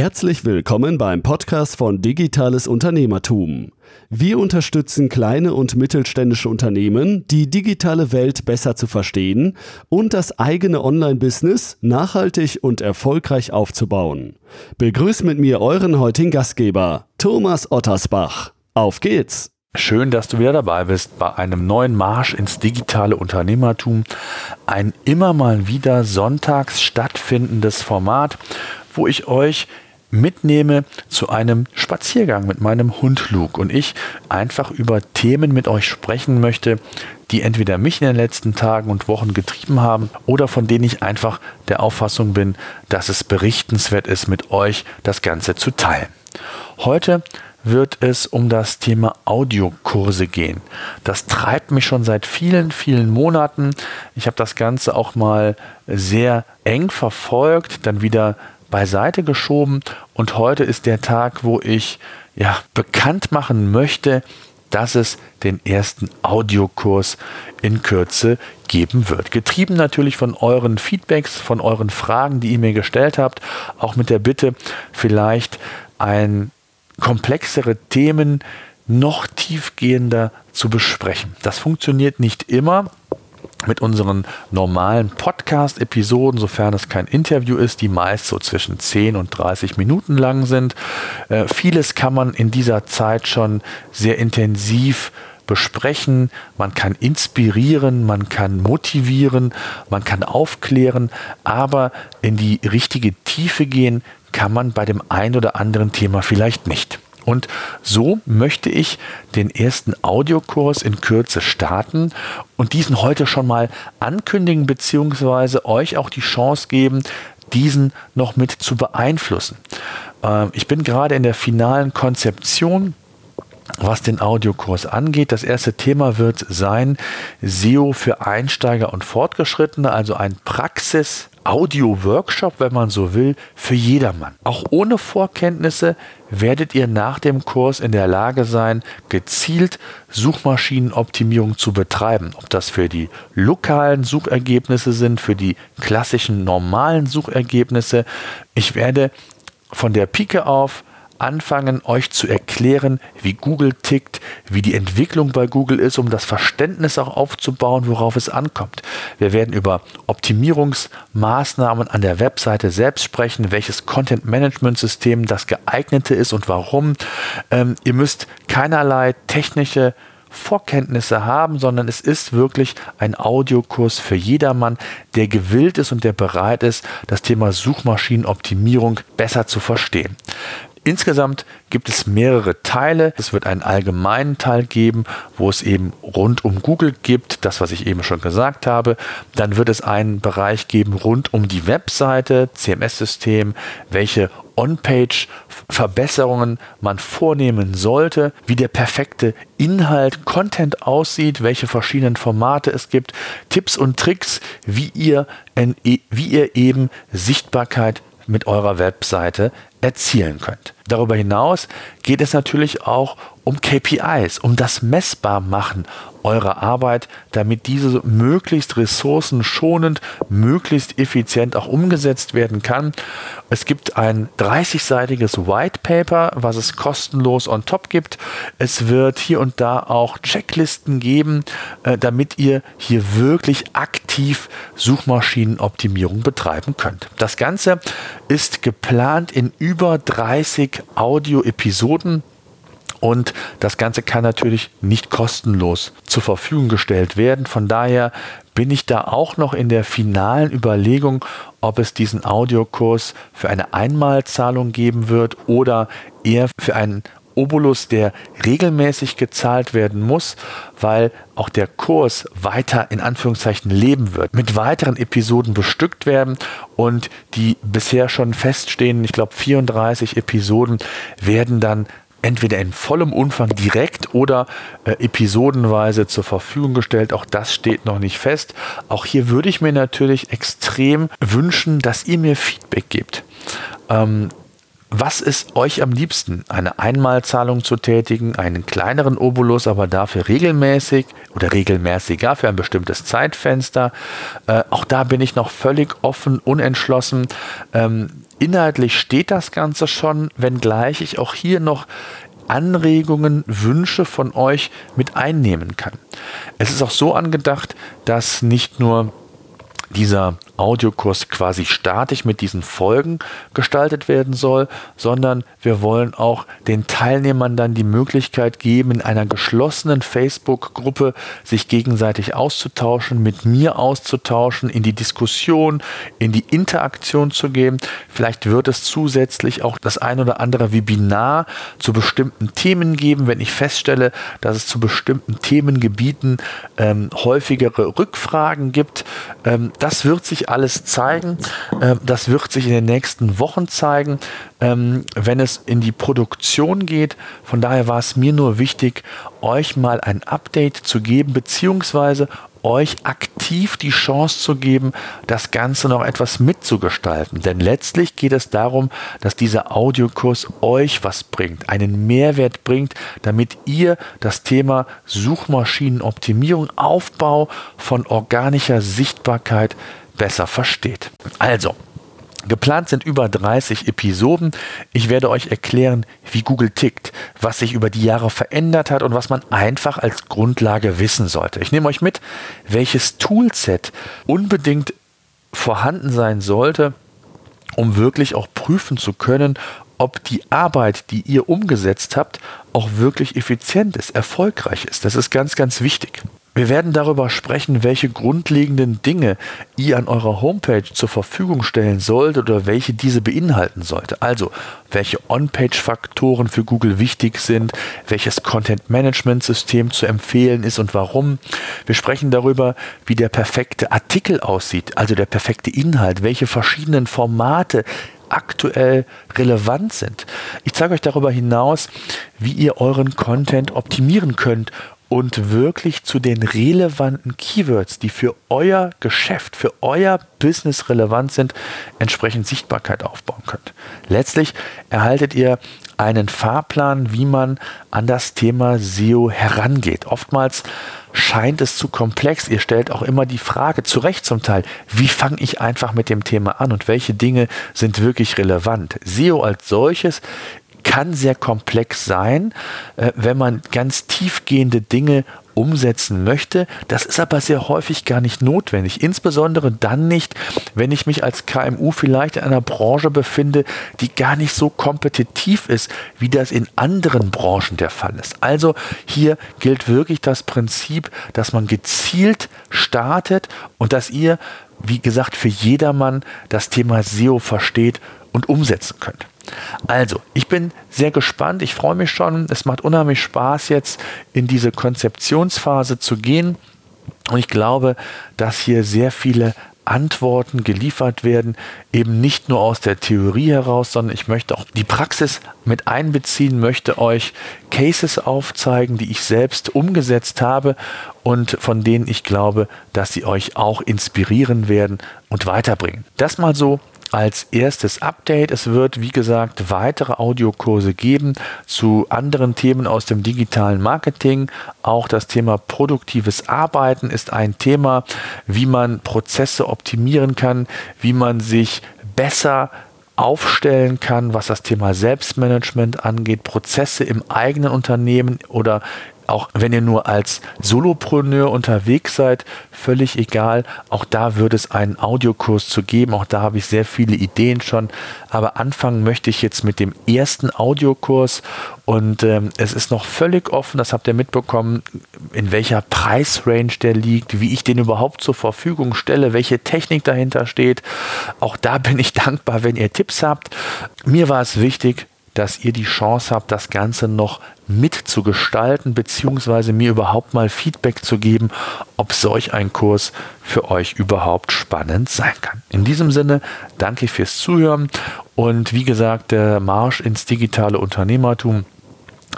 Herzlich willkommen beim Podcast von Digitales Unternehmertum. Wir unterstützen kleine und mittelständische Unternehmen, die digitale Welt besser zu verstehen und das eigene Online-Business nachhaltig und erfolgreich aufzubauen. Begrüßt mit mir euren heutigen Gastgeber, Thomas Ottersbach. Auf geht's! Schön, dass du wieder dabei bist bei einem neuen Marsch ins digitale Unternehmertum. Ein immer mal wieder sonntags stattfindendes Format, wo ich euch mitnehme zu einem Spaziergang mit meinem Hund Luke und ich einfach über Themen mit euch sprechen möchte, die entweder mich in den letzten Tagen und Wochen getrieben haben oder von denen ich einfach der Auffassung bin, dass es berichtenswert ist, mit euch das Ganze zu teilen. Heute wird es um das Thema Audiokurse gehen. Das treibt mich schon seit vielen, vielen Monaten. Ich habe das Ganze auch mal sehr eng verfolgt, dann wieder beiseite geschoben und heute ist der Tag, wo ich ja bekannt machen möchte, dass es den ersten Audiokurs in Kürze geben wird. Getrieben natürlich von euren Feedbacks, von euren Fragen, die ihr mir gestellt habt, auch mit der Bitte, vielleicht ein komplexere Themen noch tiefgehender zu besprechen. Das funktioniert nicht immer, mit unseren normalen Podcast-Episoden, sofern es kein Interview ist, die meist so zwischen 10 und 30 Minuten lang sind. Äh, vieles kann man in dieser Zeit schon sehr intensiv besprechen, man kann inspirieren, man kann motivieren, man kann aufklären, aber in die richtige Tiefe gehen kann man bei dem ein oder anderen Thema vielleicht nicht. Und so möchte ich den ersten Audiokurs in Kürze starten und diesen heute schon mal ankündigen, beziehungsweise euch auch die Chance geben, diesen noch mit zu beeinflussen. Ähm, ich bin gerade in der finalen Konzeption was den Audiokurs angeht. Das erste Thema wird sein SEO für Einsteiger und Fortgeschrittene, also ein Praxis- Audio-Workshop, wenn man so will, für jedermann. Auch ohne Vorkenntnisse werdet ihr nach dem Kurs in der Lage sein, gezielt Suchmaschinenoptimierung zu betreiben. Ob das für die lokalen Suchergebnisse sind, für die klassischen normalen Suchergebnisse. Ich werde von der Pike auf anfangen, euch zu erklären, wie Google tickt, wie die Entwicklung bei Google ist, um das Verständnis auch aufzubauen, worauf es ankommt. Wir werden über Optimierungsmaßnahmen an der Webseite selbst sprechen, welches Content-Management-System das geeignete ist und warum. Ähm, ihr müsst keinerlei technische Vorkenntnisse haben, sondern es ist wirklich ein Audiokurs für jedermann, der gewillt ist und der bereit ist, das Thema Suchmaschinenoptimierung besser zu verstehen. Insgesamt gibt es mehrere Teile. Es wird einen allgemeinen Teil geben, wo es eben rund um Google gibt, das, was ich eben schon gesagt habe. Dann wird es einen Bereich geben rund um die Webseite, CMS-System, welche On-Page-Verbesserungen man vornehmen sollte, wie der perfekte Inhalt, Content aussieht, welche verschiedenen Formate es gibt, Tipps und Tricks, wie ihr, wie ihr eben Sichtbarkeit mit eurer Webseite erzielen könnt. Darüber hinaus geht es natürlich auch um KPIs, um das Messbarmachen eurer Arbeit, damit diese möglichst ressourcenschonend, möglichst effizient auch umgesetzt werden kann. Es gibt ein 30-seitiges White Paper, was es kostenlos on top gibt. Es wird hier und da auch Checklisten geben, äh, damit ihr hier wirklich aktiv Suchmaschinenoptimierung betreiben könnt. Das Ganze ist geplant in über 30 Audio-Episoden und das Ganze kann natürlich nicht kostenlos zur Verfügung gestellt werden. Von daher bin ich da auch noch in der finalen Überlegung, ob es diesen Audiokurs für eine Einmalzahlung geben wird oder eher für einen Obolus, der regelmäßig gezahlt werden muss, weil auch der Kurs weiter in Anführungszeichen leben wird, mit weiteren Episoden bestückt werden und die bisher schon feststehenden, ich glaube 34 Episoden werden dann entweder in vollem Umfang direkt oder äh, episodenweise zur Verfügung gestellt. Auch das steht noch nicht fest. Auch hier würde ich mir natürlich extrem wünschen, dass ihr mir Feedback gebt. Ähm, was ist euch am liebsten? Eine Einmalzahlung zu tätigen, einen kleineren Obolus, aber dafür regelmäßig oder regelmäßiger für ein bestimmtes Zeitfenster? Äh, auch da bin ich noch völlig offen, unentschlossen. Ähm, inhaltlich steht das Ganze schon, wenngleich ich auch hier noch Anregungen, Wünsche von euch mit einnehmen kann. Es ist auch so angedacht, dass nicht nur dieser Audiokurs quasi statisch mit diesen Folgen gestaltet werden soll, sondern wir wollen auch den Teilnehmern dann die Möglichkeit geben, in einer geschlossenen Facebook-Gruppe sich gegenseitig auszutauschen, mit mir auszutauschen, in die Diskussion, in die Interaktion zu gehen. Vielleicht wird es zusätzlich auch das ein oder andere Webinar zu bestimmten Themen geben, wenn ich feststelle, dass es zu bestimmten Themengebieten ähm, häufigere Rückfragen gibt. Ähm, das wird sich alles zeigen. Ähm, das wird sich in den nächsten Wochen zeigen, ähm, wenn es in die Produktion geht. Von daher war es mir nur wichtig, euch mal ein Update zu geben, beziehungsweise euch aktiv die Chance zu geben, das Ganze noch etwas mitzugestalten. Denn letztlich geht es darum, dass dieser Audiokurs euch was bringt, einen Mehrwert bringt, damit ihr das Thema Suchmaschinenoptimierung, Aufbau von organischer Sichtbarkeit besser versteht. Also, Geplant sind über 30 Episoden. Ich werde euch erklären, wie Google tickt, was sich über die Jahre verändert hat und was man einfach als Grundlage wissen sollte. Ich nehme euch mit, welches Toolset unbedingt vorhanden sein sollte, um wirklich auch prüfen zu können, ob die Arbeit, die ihr umgesetzt habt, auch wirklich effizient ist, erfolgreich ist. Das ist ganz, ganz wichtig. Wir werden darüber sprechen, welche grundlegenden Dinge ihr an eurer Homepage zur Verfügung stellen solltet oder welche diese beinhalten sollte. Also, welche On-Page-Faktoren für Google wichtig sind, welches Content-Management-System zu empfehlen ist und warum. Wir sprechen darüber, wie der perfekte Artikel aussieht, also der perfekte Inhalt, welche verschiedenen Formate aktuell relevant sind. Ich zeige euch darüber hinaus, wie ihr euren Content optimieren könnt und wirklich zu den relevanten Keywords, die für euer Geschäft, für euer Business relevant sind, entsprechend Sichtbarkeit aufbauen könnt. Letztlich erhaltet ihr einen Fahrplan, wie man an das Thema SEO herangeht. Oftmals scheint es zu komplex. Ihr stellt auch immer die Frage, zu Recht zum Teil, wie fange ich einfach mit dem Thema an und welche Dinge sind wirklich relevant? SEO als solches kann sehr komplex sein, äh, wenn man ganz tiefgehende Dinge umsetzen möchte. Das ist aber sehr häufig gar nicht notwendig. Insbesondere dann nicht, wenn ich mich als KMU vielleicht in einer Branche befinde, die gar nicht so kompetitiv ist, wie das in anderen Branchen der Fall ist. Also hier gilt wirklich das Prinzip, dass man gezielt startet und dass ihr, wie gesagt, für jedermann das Thema SEO versteht und umsetzen könnt. Also, ich bin sehr gespannt. Ich freue mich schon. Es macht unheimlich Spaß, jetzt in diese Konzeptionsphase zu gehen. Und ich glaube, dass hier sehr viele Antworten geliefert werden, eben nicht nur aus der Theorie heraus, sondern ich möchte auch die Praxis mit einbeziehen, möchte euch Cases aufzeigen, die ich selbst umgesetzt habe und von denen ich glaube, dass sie euch auch inspirieren werden und weiterbringen. Das mal so als erstes Update. Es wird, wie gesagt, weitere Audiokurse geben zu anderen Themen aus dem digitalen Marketing. Auch das Thema produktives Arbeiten ist ein Thema, wie man Prozesse optimieren kann, wie man sich besser aufstellen kann, was das Thema Selbstmanagement angeht, Prozesse im eigenen Unternehmen oder auch wenn ihr nur als Solopreneur unterwegs seid, völlig egal. Auch da wird es einen Audiokurs zu geben. Auch da habe ich sehr viele Ideen schon. Aber anfangen möchte ich jetzt mit dem ersten Audiokurs. Und ähm, es ist noch völlig offen, das habt ihr mitbekommen, in welcher Preisrange der liegt, wie ich den überhaupt zur Verfügung stelle, welche Technik dahinter steht. Auch da bin ich dankbar, wenn ihr Tipps habt. Mir war es wichtig, dass ihr die Chance habt, das Ganze noch mitzugestalten, beziehungsweise mir überhaupt mal Feedback zu geben, ob solch ein Kurs für euch überhaupt spannend sein kann. In diesem Sinne danke fürs Zuhören und wie gesagt, der Marsch ins digitale Unternehmertum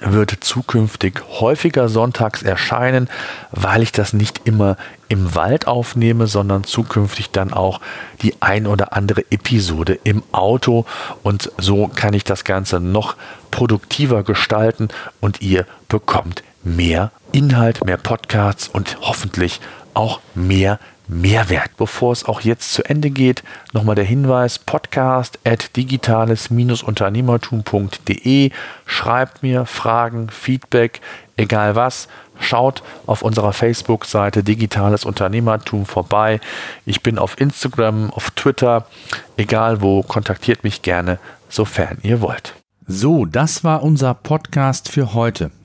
wird zukünftig häufiger sonntags erscheinen, weil ich das nicht immer im Wald aufnehme, sondern zukünftig dann auch die ein oder andere Episode im Auto. Und so kann ich das Ganze noch produktiver gestalten und ihr bekommt mehr Inhalt, mehr Podcasts und hoffentlich auch mehr Mehrwert. Bevor es auch jetzt zu Ende geht, nochmal der Hinweis: podcast at digitales-unternehmertum.de. Schreibt mir Fragen, Feedback, egal was. Schaut auf unserer Facebook-Seite Digitales Unternehmertum vorbei. Ich bin auf Instagram, auf Twitter, egal wo, kontaktiert mich gerne, sofern ihr wollt. So, das war unser Podcast für heute.